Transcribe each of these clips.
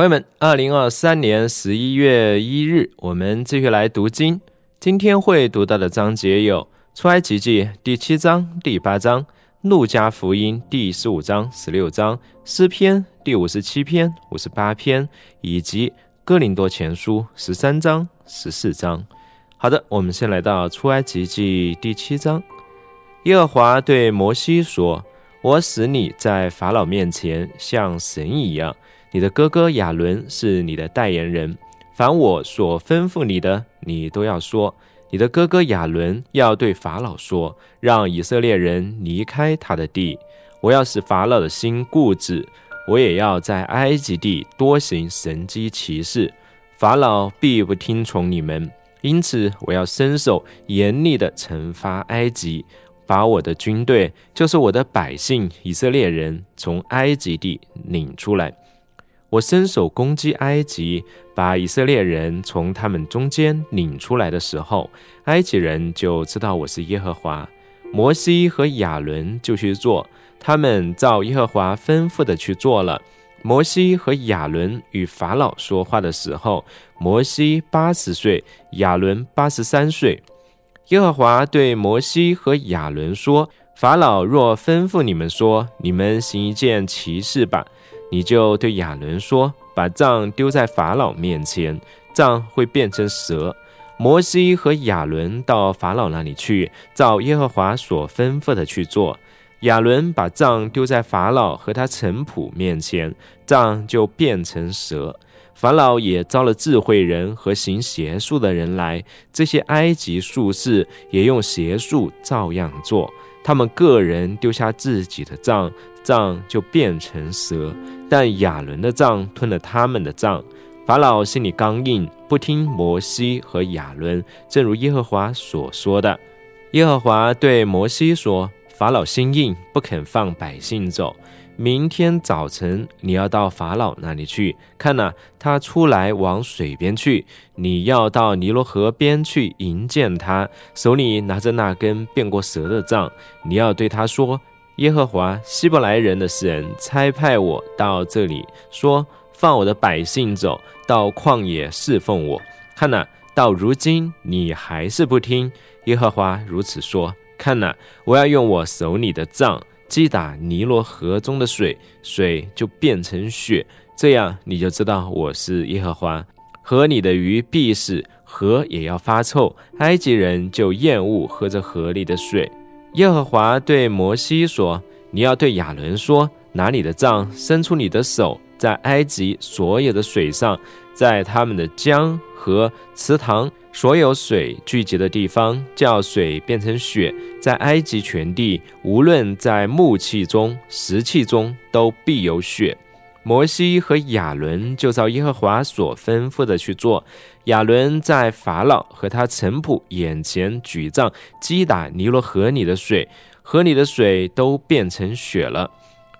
朋友们，二零二三年十一月一日，我们继续来读经。今天会读到的章节有《出埃及记》第七章、第八章，《路加福音》第十五章、十六章，《诗篇》第五十七篇、五十八篇，以及《哥林多前书》十三章、十四章。好的，我们先来到《出埃及记》第七章。耶和华对摩西说：“我使你在法老面前像神一样。”你的哥哥亚伦是你的代言人，凡我所吩咐你的，你都要说。你的哥哥亚伦要对法老说，让以色列人离开他的地。我要使法老的心固执，我也要在埃及地多行神机骑士，法老必不听从你们。因此，我要伸手严厉地惩罚埃及，把我的军队，就是我的百姓以色列人，从埃及地领出来。我伸手攻击埃及，把以色列人从他们中间领出来的时候，埃及人就知道我是耶和华。摩西和亚伦就去做，他们照耶和华吩咐的去做了。摩西和亚伦与法老说话的时候，摩西八十岁，亚伦八十三岁。耶和华对摩西和亚伦说：“法老若吩咐你们说，你们行一件奇事吧。”你就对亚伦说：“把杖丢在法老面前，杖会变成蛇。”摩西和亚伦到法老那里去，照耶和华所吩咐的去做。亚伦把杖丢在法老和他臣仆面前，杖就变成蛇。法老也招了智慧人和行邪术的人来，这些埃及术士也用邪术照样做。他们个人丢下自己的杖，杖就变成蛇。但亚伦的杖吞了他们的杖。法老心里刚硬，不听摩西和亚伦，正如耶和华所说的。耶和华对摩西说：“法老心硬，不肯放百姓走。明天早晨你要到法老那里去，看呐，他出来往水边去。你要到尼罗河边去迎见他，手里拿着那根变过蛇的杖。你要对他说。”耶和华希伯来人的神差派我到这里，说：“放我的百姓走到旷野侍奉我。”看哪，到如今你还是不听。耶和华如此说：“看哪，我要用我手里的杖击打尼罗河中的水，水就变成血。这样你就知道我是耶和华。河里的鱼必死，河也要发臭。埃及人就厌恶喝这河里的水。”耶和华对摩西说：“你要对亚伦说，拿你的杖，伸出你的手，在埃及所有的水上，在他们的江河、池塘，所有水聚集的地方，叫水变成血。在埃及全地，无论在木器中、石器中，都必有血。”摩西和亚伦就照耶和华所吩咐的去做。亚伦在法老和他臣仆眼前举杖击打尼罗河里的水，河里的水都变成血了，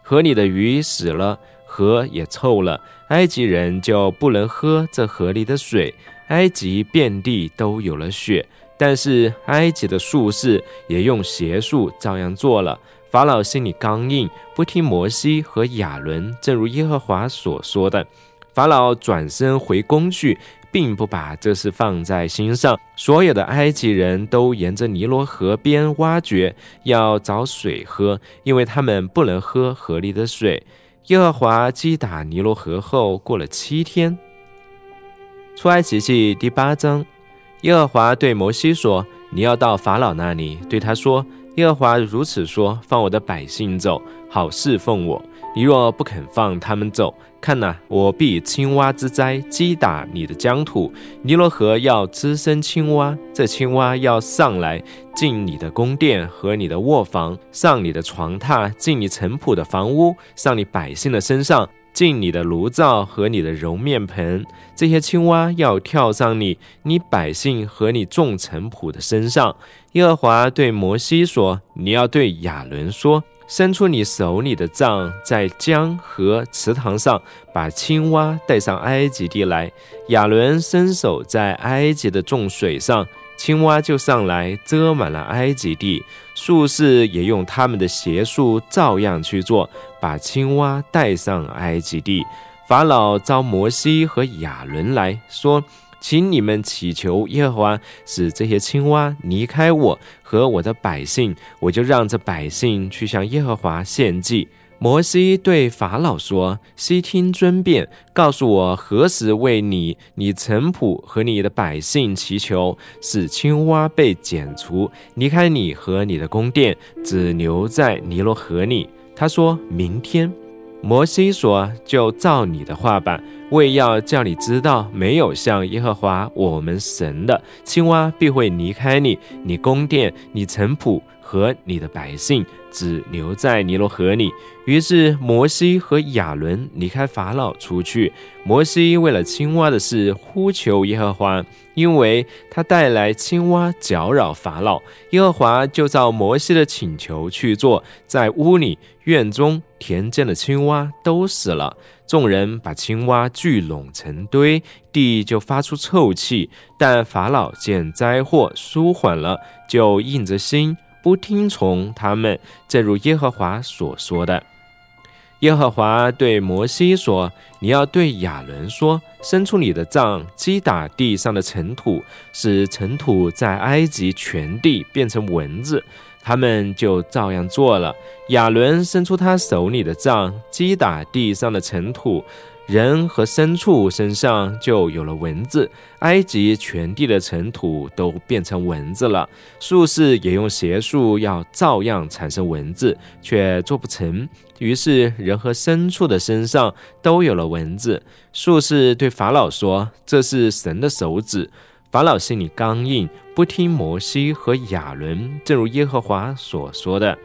河里的鱼死了，河也臭了。埃及人就不能喝这河里的水，埃及遍地都有了血。但是埃及的术士也用邪术照样做了。法老心里刚硬，不听摩西和亚伦，正如耶和华所说的。法老转身回宫去，并不把这事放在心上。所有的埃及人都沿着尼罗河边挖掘，要找水喝，因为他们不能喝河里的水。耶和华击打尼罗河后，过了七天，出埃及记第八章，耶和华对摩西说：“你要到法老那里，对他说。”耶和华如此说：“放我的百姓走，好侍奉我。你若不肯放他们走，看呐，我必以青蛙之灾击打你的疆土。尼罗河要滋生青蛙，这青蛙要上来进你的宫殿和你的卧房，上你的床榻，进你城仆的房屋，上你百姓的身上。”进你的炉灶和你的揉面盆，这些青蛙要跳上你、你百姓和你众臣仆的身上。耶和华对摩西说：“你要对亚伦说，伸出你手里的杖，在江河池塘上把青蛙带上埃及地来。亚伦伸手在埃及的众水上。”青蛙就上来遮满了埃及地，术士也用他们的邪术照样去做，把青蛙带上埃及地。法老召摩西和亚伦来说：“请你们祈求耶和华，使这些青蛙离开我和我的百姓，我就让这百姓去向耶和华献祭。”摩西对法老说：“悉听尊便，告诉我何时为你、你臣仆和你的百姓祈求，使青蛙被剪除，离开你和你的宫殿，只留在尼罗河里。”他说明天。摩西说：“就照你的话办，为要叫你知道，没有像耶和华我们神的青蛙必会离开你、你宫殿、你城堡。”和你的百姓只留在尼罗河里。于是摩西和亚伦离开法老出去。摩西为了青蛙的事呼求耶和华，因为他带来青蛙搅扰法老。耶和华就照摩西的请求去做，在屋里、院中、田间的青蛙都死了。众人把青蛙聚拢成堆，地就发出臭气。但法老见灾祸舒缓了，就硬着心。不听从他们，正如耶和华所说的。耶和华对摩西说：“你要对亚伦说，伸出你的杖，击打地上的尘土，使尘土在埃及全地变成蚊子。”他们就照样做了。亚伦伸出他手里的杖，击打地上的尘土。人和牲畜身上就有了蚊子，埃及全地的尘土都变成蚊子了。术士也用邪术要照样产生蚊子，却做不成。于是人和牲畜的身上都有了蚊子。术士对法老说：“这是神的手指。”法老心里刚硬，不听摩西和亚伦，正如耶和华所说的。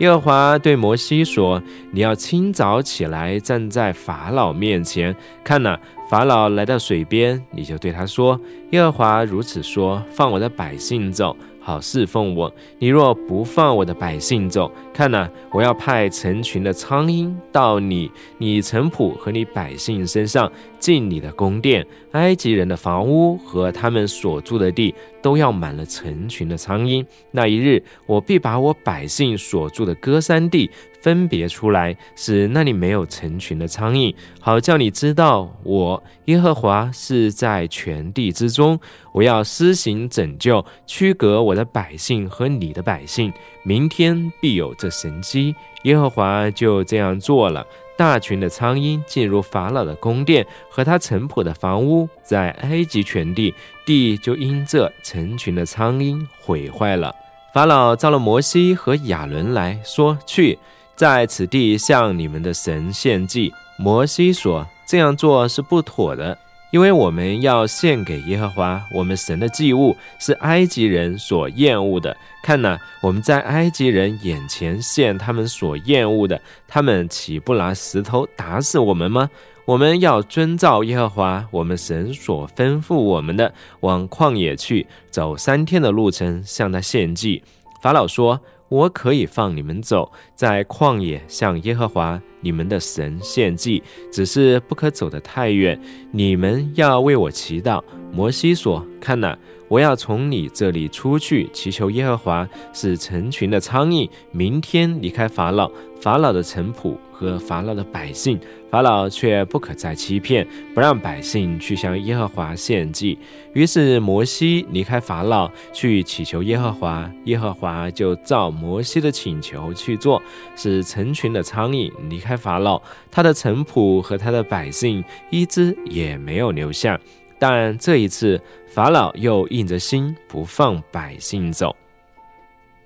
耶和华对摩西说：“你要清早起来，站在法老面前。看哪，法老来到水边，你就对他说：耶和华如此说：放我的百姓走。”好侍奉我。你若不放我的百姓走，看呐，我要派成群的苍蝇到你、你臣仆和你百姓身上，进你的宫殿。埃及人的房屋和他们所住的地，都要满了成群的苍蝇。那一日，我必把我百姓所住的歌山地。分别出来，使那里没有成群的苍蝇，好叫你知道我耶和华是在全地之中。我要施行拯救，驱隔我的百姓和你的百姓。明天必有这神机。耶和华就这样做了。大群的苍蝇进入法老的宫殿和他城堡的房屋，在埃及全地，地就因这成群的苍蝇毁坏了。法老召了摩西和亚伦来说：“去。”在此地向你们的神献祭。摩西说：“这样做是不妥的，因为我们要献给耶和华我们神的祭物是埃及人所厌恶的。看呐，我们在埃及人眼前献他们所厌恶的，他们岂不拿石头打死我们吗？我们要遵照耶和华我们神所吩咐我们的，往旷野去，走三天的路程，向他献祭。”法老说。我可以放你们走，在旷野向耶和华你们的神献祭，只是不可走得太远。你们要为我祈祷。摩西说：“看呐，我要从你这里出去，祈求耶和华，使成群的苍蝇明天离开法老。”法老的臣仆和法老的百姓，法老却不可再欺骗，不让百姓去向耶和华献祭。于是摩西离开法老，去祈求耶和华，耶和华就照摩西的请求去做，使成群的苍蝇离开法老，他的臣仆和他的百姓一只也没有留下。但这一次，法老又硬着心不放百姓走。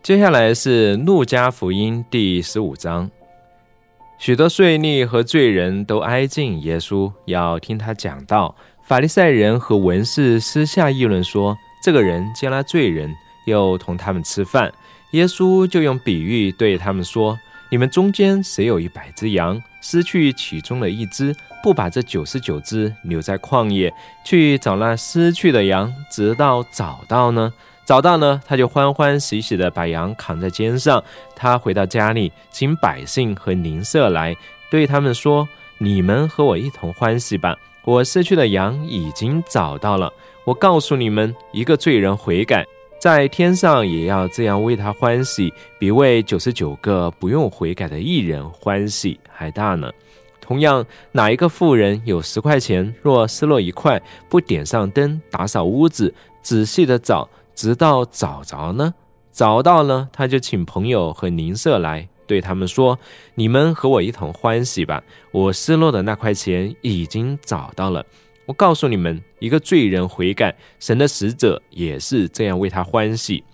接下来是路加福音第十五章，许多税吏和罪人都挨近耶稣，要听他讲道。法利赛人和文士私下议论说：“这个人接纳罪人，又同他们吃饭。”耶稣就用比喻对他们说：“你们中间谁有一百只羊，失去其中的一只，不把这九十九只留在旷野，去找那失去的羊，直到找到呢？”找到呢，他就欢欢喜喜地把羊扛在肩上。他回到家里，请百姓和邻舍来，对他们说：“你们和我一同欢喜吧！我失去的羊已经找到了。我告诉你们，一个罪人悔改，在天上也要这样为他欢喜，比为九十九个不用悔改的艺人欢喜还大呢。”同样，哪一个富人有十块钱，若失落一块，不点上灯，打扫屋子，仔细的找，直到找着呢？找到了，他就请朋友和邻舍来，对他们说：“你们和我一同欢喜吧！我失落的那块钱已经找到了。我告诉你们，一个罪人悔改，神的使者也是这样为他欢喜。”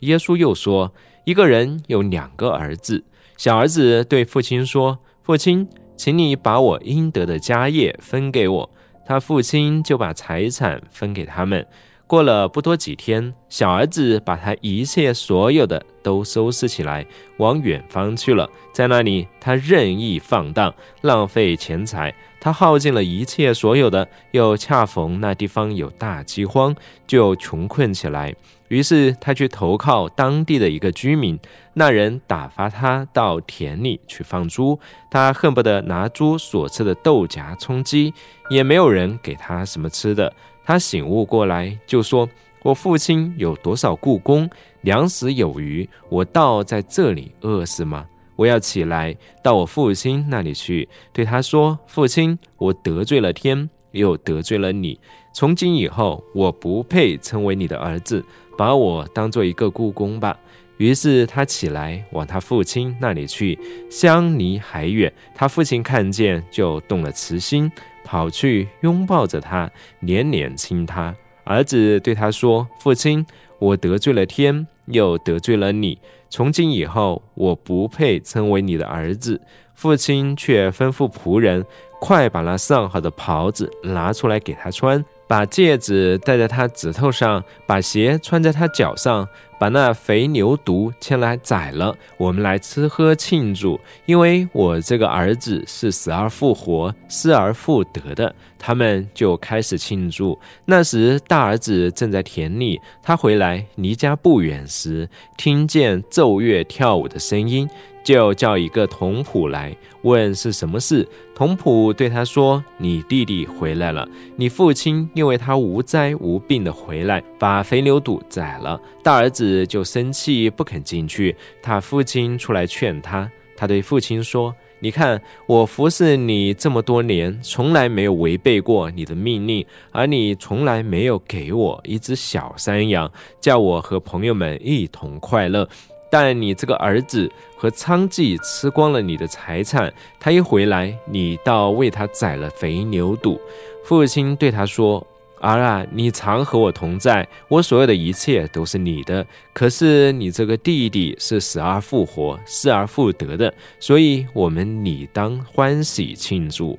耶稣又说：“一个人有两个儿子，小儿子对父亲说：‘父亲。’”请你把我应得的家业分给我。他父亲就把财产分给他们。过了不多几天，小儿子把他一切所有的都收拾起来，往远方去了。在那里，他任意放荡，浪费钱财。他耗尽了一切所有的，又恰逢那地方有大饥荒，就穷困起来。于是他去投靠当地的一个居民，那人打发他到田里去放猪，他恨不得拿猪所吃的豆荚充饥，也没有人给他什么吃的。他醒悟过来，就说：“我父亲有多少故宫，粮食有余，我倒在这里饿死吗？我要起来到我父亲那里去，对他说：父亲，我得罪了天，又得罪了你，从今以后我不配称为你的儿子。”把我当做一个故宫吧。于是他起来往他父亲那里去，相离还远。他父亲看见，就动了慈心，跑去拥抱着他，连连亲他。儿子对他说：“父亲，我得罪了天，又得罪了你。从今以后，我不配称为你的儿子。”父亲却吩咐仆人，快把那上好的袍子拿出来给他穿。把戒指戴在他指头上，把鞋穿在他脚上，把那肥牛犊牵来宰了，我们来吃喝庆祝，因为我这个儿子是死而复活、失而复得的。他们就开始庆祝。那时大儿子正在田里，他回来离家不远时，听见奏乐跳舞的声音。就叫一个童仆来问是什么事。童仆对他说：“你弟弟回来了，你父亲因为他无灾无病的回来，把肥牛犊宰了。大儿子就生气不肯进去。他父亲出来劝他，他对父亲说：‘你看我服侍你这么多年，从来没有违背过你的命令，而你从来没有给我一只小山羊，叫我和朋友们一同快乐。’”但你这个儿子和娼妓吃光了你的财产，他一回来，你倒为他宰了肥牛肚。父亲对他说：“儿啊，你常和我同在，我所有的一切都是你的。可是你这个弟弟是死而复活、失而复得的，所以我们理当欢喜庆祝。”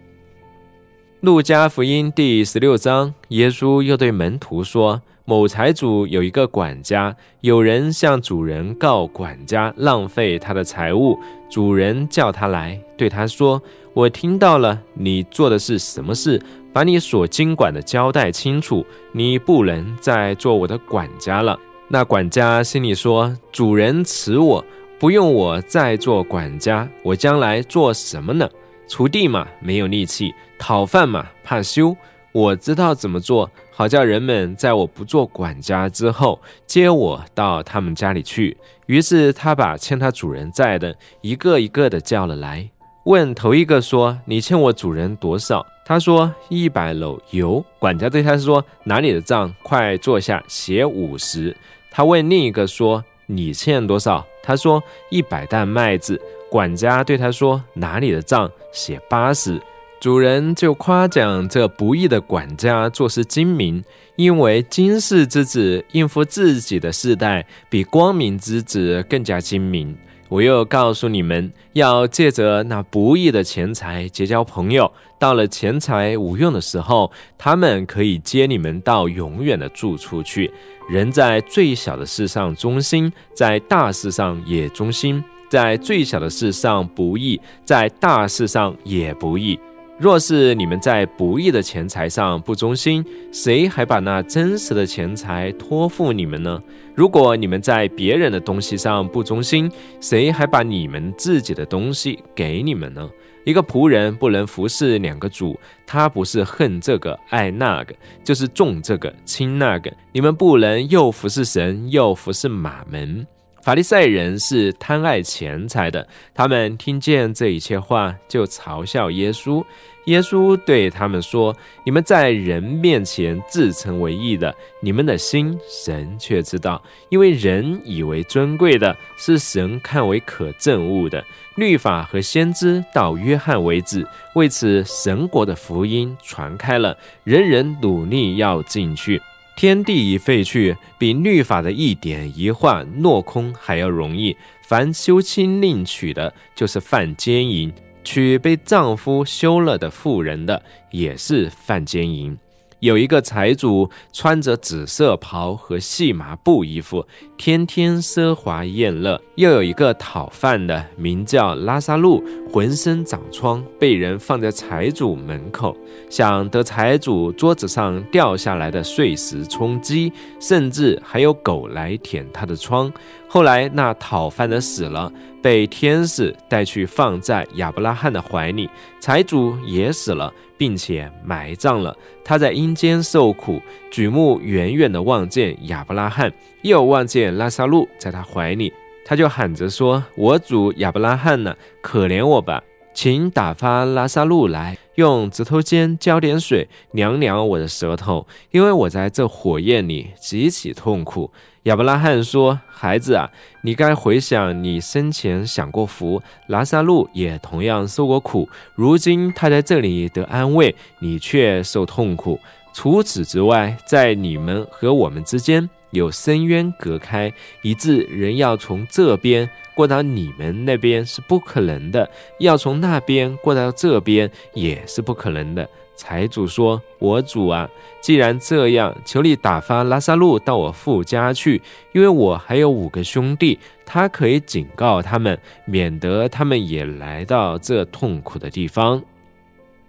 路加福音第十六章，耶稣又对门徒说。某财主有一个管家，有人向主人告管家浪费他的财物。主人叫他来，对他说：“我听到了你做的是什么事，把你所经管的交代清楚。你不能再做我的管家了。”那管家心里说：“主人辞我，不用我再做管家，我将来做什么呢？锄地嘛，没有力气；讨饭嘛，怕羞。我知道怎么做。”好叫人们在我不做管家之后接我到他们家里去。于是他把欠他主人债的一个一个的叫了来，问头一个说：“你欠我主人多少？”他说：“一百篓油。”管家对他说：“拿你的账，快坐下写五十。”他问另一个说：“你欠多少？”他说：“一百担麦子。”管家对他说：“拿你的账，写八十。”主人就夸奖这不义的管家做事精明，因为今世之子应付自己的世代，比光明之子更加精明。我又告诉你们，要借着那不义的钱财结交朋友，到了钱财无用的时候，他们可以接你们到永远的住处去。人在最小的事上忠心，在大事上也忠心；在最小的事上不义，在大事上也不义。若是你们在不义的钱财上不忠心，谁还把那真实的钱财托付你们呢？如果你们在别人的东西上不忠心，谁还把你们自己的东西给你们呢？一个仆人不能服侍两个主，他不是恨这个爱那个，就是重这个轻那个。你们不能又服侍神又服侍马门。法利赛人是贪爱钱财的，他们听见这一切话，就嘲笑耶稣。耶稣对他们说：“你们在人面前自称为义的，你们的心神却知道，因为人以为尊贵的是神看为可憎恶的。律法和先知到约翰为止，为此神国的福音传开了，人人努力要进去。”天地已废去，比律法的一点一画落空还要容易。凡休妻另娶的，就是犯奸淫；娶被丈夫休了的妇人的，也是犯奸淫。有一个财主穿着紫色袍和细麻布衣服，天天奢华宴乐；又有一个讨饭的，名叫拉萨路，浑身长疮，被人放在财主门口，想得财主桌子上掉下来的碎石充饥，甚至还有狗来舔他的疮。后来那讨饭的死了，被天使带去放在亚伯拉罕的怀里。财主也死了，并且埋葬了。他在阴间受苦，举目远远的望见亚伯拉罕，又望见拉萨路在他怀里，他就喊着说：“我主亚伯拉罕呢，可怜我吧，请打发拉萨路来，用指头尖浇点水，凉凉我的舌头，因为我在这火焰里极其痛苦。”亚伯拉罕说：“孩子啊，你该回想你生前享过福，拉萨路也同样受过苦。如今他在这里得安慰，你却受痛苦。除此之外，在你们和我们之间有深渊隔开，以致人要从这边过到你们那边是不可能的，要从那边过到这边也是不可能的。”财主说：“我主啊，既然这样，求你打发拉萨路到我父家去，因为我还有五个兄弟，他可以警告他们，免得他们也来到这痛苦的地方。”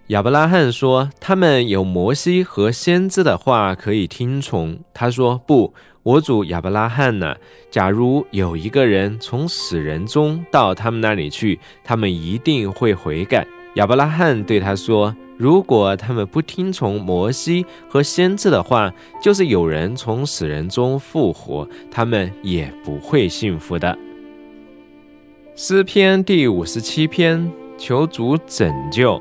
亚伯拉罕说：“他们有摩西和先知的话可以听从。”他说：“不，我主亚伯拉罕呢？假如有一个人从死人中到他们那里去，他们一定会悔改。”亚伯拉罕对他说。如果他们不听从摩西和先知的话，就是有人从死人中复活，他们也不会幸福的。诗篇第五十七篇，求主拯救，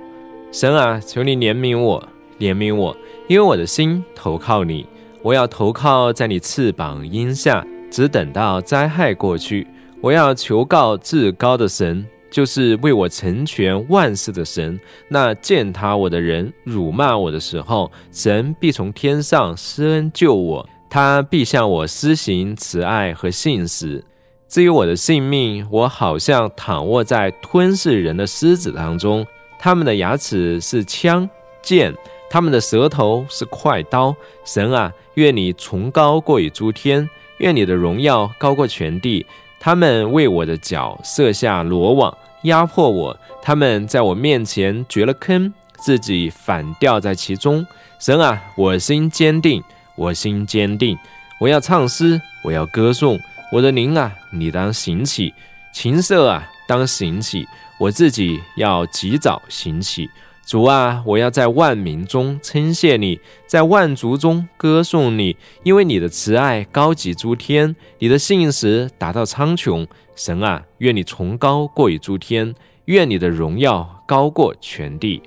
神啊，求你怜悯我，怜悯我，因为我的心投靠你，我要投靠在你翅膀荫下，只等到灾害过去，我要求告至高的神。就是为我成全万事的神。那践踏我的人辱骂我的时候，神必从天上施恩救我，他必向我施行慈爱和信实。至于我的性命，我好像躺卧在吞噬人的狮子当中。他们的牙齿是枪剑，他们的舌头是快刀。神啊，愿你崇高过于诸天，愿你的荣耀高过全地。他们为我的脚设下罗网，压迫我；他们在我面前掘了坑，自己反掉在其中。神啊，我心坚定，我心坚定。我要唱诗，我要歌颂。我的灵啊，你当行起；琴瑟啊，当行起。我自己要及早醒起。主啊，我要在万民中称谢你，在万族中歌颂你，因为你的慈爱高及诸天，你的信实达到苍穹。神啊，愿你崇高过于诸天，愿你的荣耀高过全地。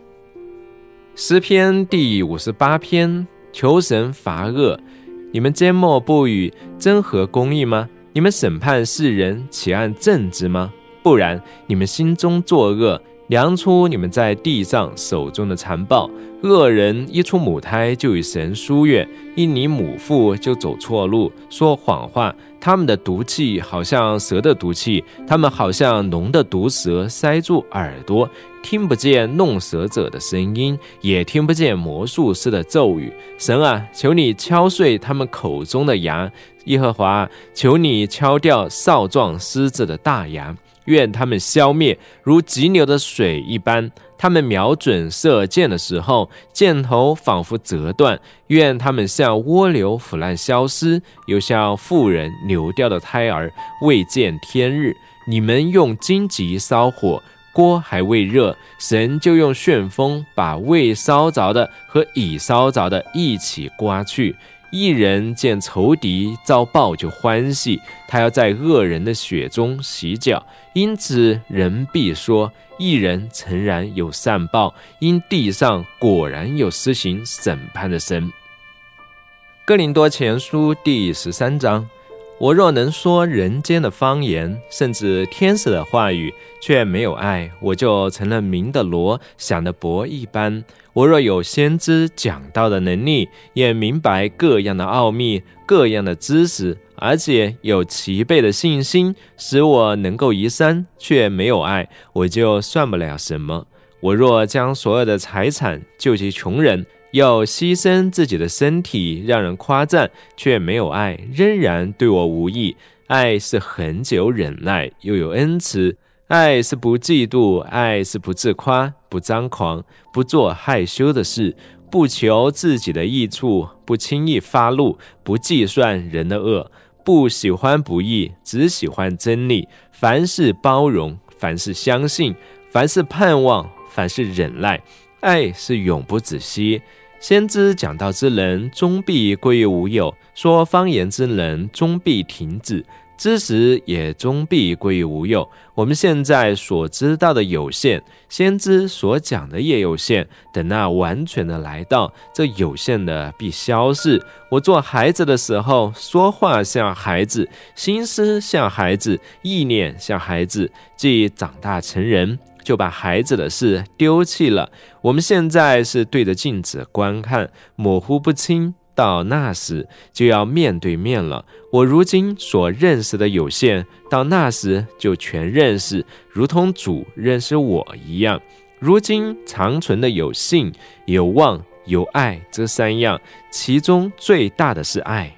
诗篇第五十八篇：求神罚恶。你们缄默不语，真合公义吗？你们审判世人，岂按正直吗？不然，你们心中作恶。量出你们在地上手中的残暴，恶人一出母胎就与神疏远，一离母腹就走错路，说谎话。他们的毒气好像蛇的毒气，他们好像龙的毒蛇，塞住耳朵，听不见弄蛇者的声音，也听不见魔术师的咒语。神啊，求你敲碎他们口中的牙；耶和华，求你敲掉少壮狮子的大牙。愿他们消灭，如急流的水一般。他们瞄准射箭的时候，箭头仿佛折断。愿他们像蜗牛腐烂消失，又像妇人流掉的胎儿，未见天日。你们用荆棘烧火，锅还未热，神就用旋风把未烧着的和已烧着的一起刮去。一人见仇敌遭报就欢喜，他要在恶人的血中洗脚。因此，人必说：一人诚然有善报，因地上果然有施行审判的神。哥林多前书第十三章。我若能说人间的方言，甚至天使的话语，却没有爱，我就成了鸣的罗，想的钹一般。我若有先知讲道的能力，也明白各样的奥秘、各样的知识，而且有齐备的信心，使我能够移山，却没有爱，我就算不了什么。我若将所有的财产救济穷人，要牺牲自己的身体让人夸赞，却没有爱，仍然对我无益。爱是很久忍耐，又有恩慈；爱是不嫉妒，爱是不自夸，不张狂，不做害羞的事，不求自己的益处，不轻易发怒，不计算人的恶，不喜欢不义，只喜欢真理。凡事包容，凡事相信，凡事盼望，凡事忍耐。爱是永不止息。先知讲道之人终必归于无有，说方言之人终必停止，知识也终必归于无有。我们现在所知道的有限，先知所讲的也有限。等那完全的来到，这有限的必消逝。我做孩子的时候，说话像孩子，心思像孩子，意念像孩子，即长大成人。就把孩子的事丢弃了。我们现在是对着镜子观看，模糊不清。到那时就要面对面了。我如今所认识的有限，到那时就全认识，如同主认识我一样。如今长存的有信、有望、有爱这三样，其中最大的是爱。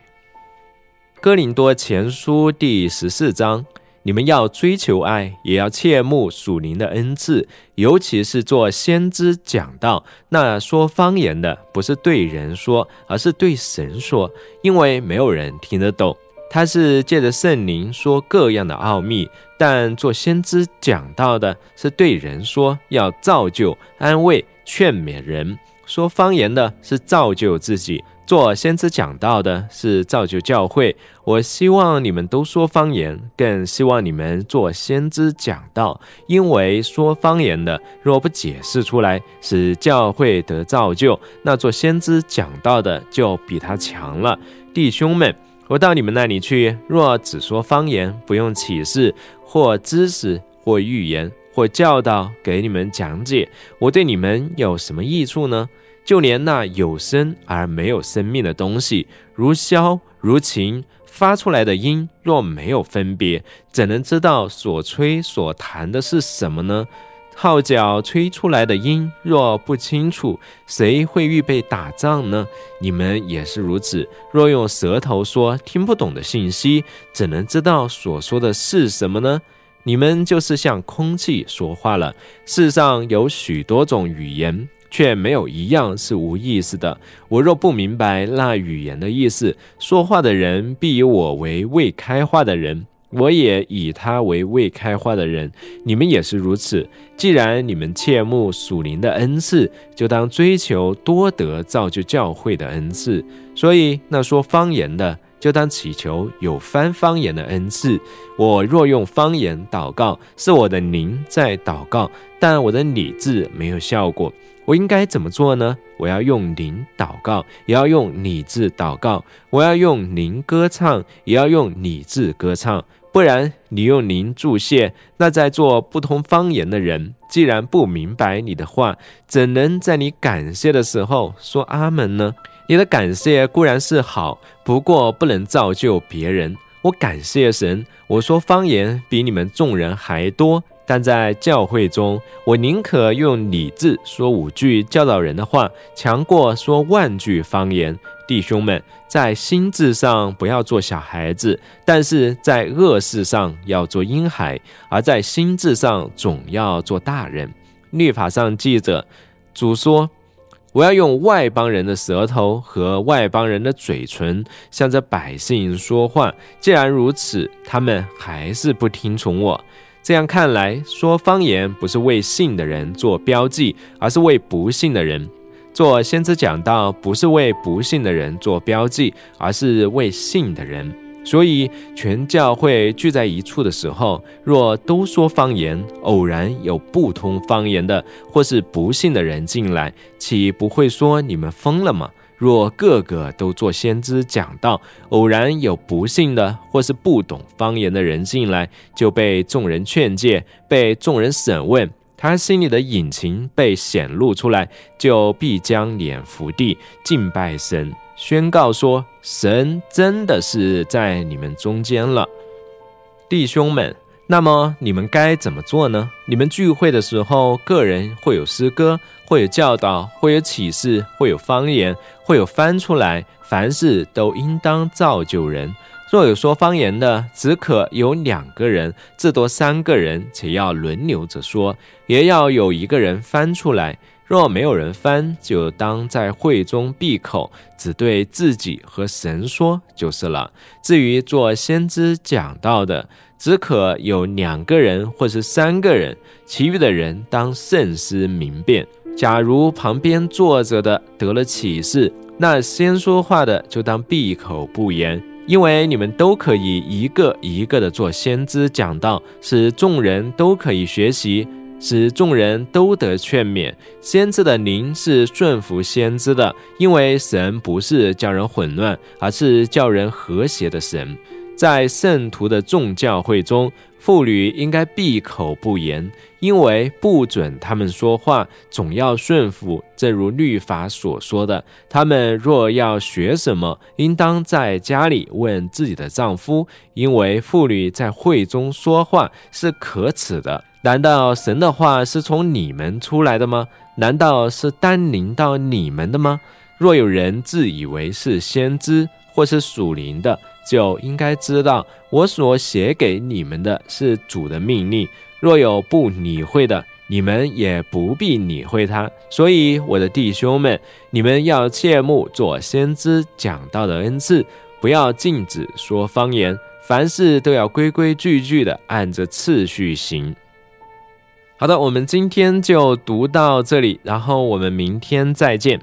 哥林多前书第十四章。你们要追求爱，也要切慕属灵的恩赐，尤其是做先知讲道。那说方言的，不是对人说，而是对神说，因为没有人听得懂。他是借着圣灵说各样的奥秘。但做先知讲道的，是对人说，要造就、安慰、劝勉人。说方言的，是造就自己。做先知讲道的是造就教会，我希望你们都说方言，更希望你们做先知讲道，因为说方言的若不解释出来，使教会得造就，那做先知讲道的就比他强了。弟兄们，我到你们那里去，若只说方言，不用启示或知识或预言或教导给你们讲解，我对你们有什么益处呢？就连那有声而没有生命的东西，如箫、如琴，发出来的音若没有分别，怎能知道所吹所弹的是什么呢？号角吹出来的音若不清楚，谁会预备打仗呢？你们也是如此。若用舌头说听不懂的信息，怎能知道所说的是什么呢？你们就是像空气说话了。世上有许多种语言。却没有一样是无意思的。我若不明白那语言的意思，说话的人必以我为未开化的人，我也以他为未开化的人。你们也是如此。既然你们切慕属灵的恩赐，就当追求多得造就教会的恩赐。所以那说方言的，就当祈求有翻方言的恩赐。我若用方言祷告，是我的灵在祷告，但我的理智没有效果。我应该怎么做呢？我要用灵祷告，也要用理智祷告；我要用灵歌唱，也要用理智歌唱。不然，你用灵注谢，那在做不同方言的人，既然不明白你的话，怎能在你感谢的时候说阿门呢？你的感谢固然是好，不过不能造就别人。我感谢神，我说方言比你们众人还多。但在教会中，我宁可用理智说五句教导人的话，强过说万句方言。弟兄们，在心智上不要做小孩子，但是在恶事上要做婴孩；而在心智上总要做大人。律法上记着，主说：“我要用外邦人的舌头和外邦人的嘴唇，向着百姓说话。既然如此，他们还是不听从我。”这样看来，说方言不是为信的人做标记，而是为不信的人。做先知讲道，不是为不信的人做标记，而是为信的人。所以，全教会聚在一处的时候，若都说方言，偶然有不通方言的或是不信的人进来，岂不会说你们疯了吗？若个个都做先知讲道，偶然有不信的或是不懂方言的人进来，就被众人劝诫，被众人审问，他心里的隐情被显露出来，就必将脸伏地敬拜神。宣告说：“神真的是在你们中间了，弟兄们。那么你们该怎么做呢？你们聚会的时候，个人会有诗歌，会有教导，会有启示，会有方言，会有翻出来。凡事都应当造就人。若有说方言的，只可有两个人，至多三个人，且要轮流着说，也要有一个人翻出来。”若没有人翻，就当在会中闭口，只对自己和神说就是了。至于做先知讲道的，只可有两个人或是三个人，其余的人当慎思明辨。假如旁边坐着的得了启示，那先说话的就当闭口不言，因为你们都可以一个一个的做先知讲道，使众人都可以学习。使众人都得劝勉。先知的灵是顺服先知的，因为神不是叫人混乱，而是叫人和谐的神。在圣徒的众教会中，妇女应该闭口不言，因为不准他们说话，总要顺服。正如律法所说的，他们若要学什么，应当在家里问自己的丈夫，因为妇女在会中说话是可耻的。难道神的话是从你们出来的吗？难道是单临到你们的吗？若有人自以为是先知或是属灵的，就应该知道我所写给你们的是主的命令。若有不理会的，你们也不必理会他。所以，我的弟兄们，你们要切莫做先知讲道的恩赐，不要禁止说方言，凡事都要规规矩矩的按着次序行。好的，我们今天就读到这里，然后我们明天再见。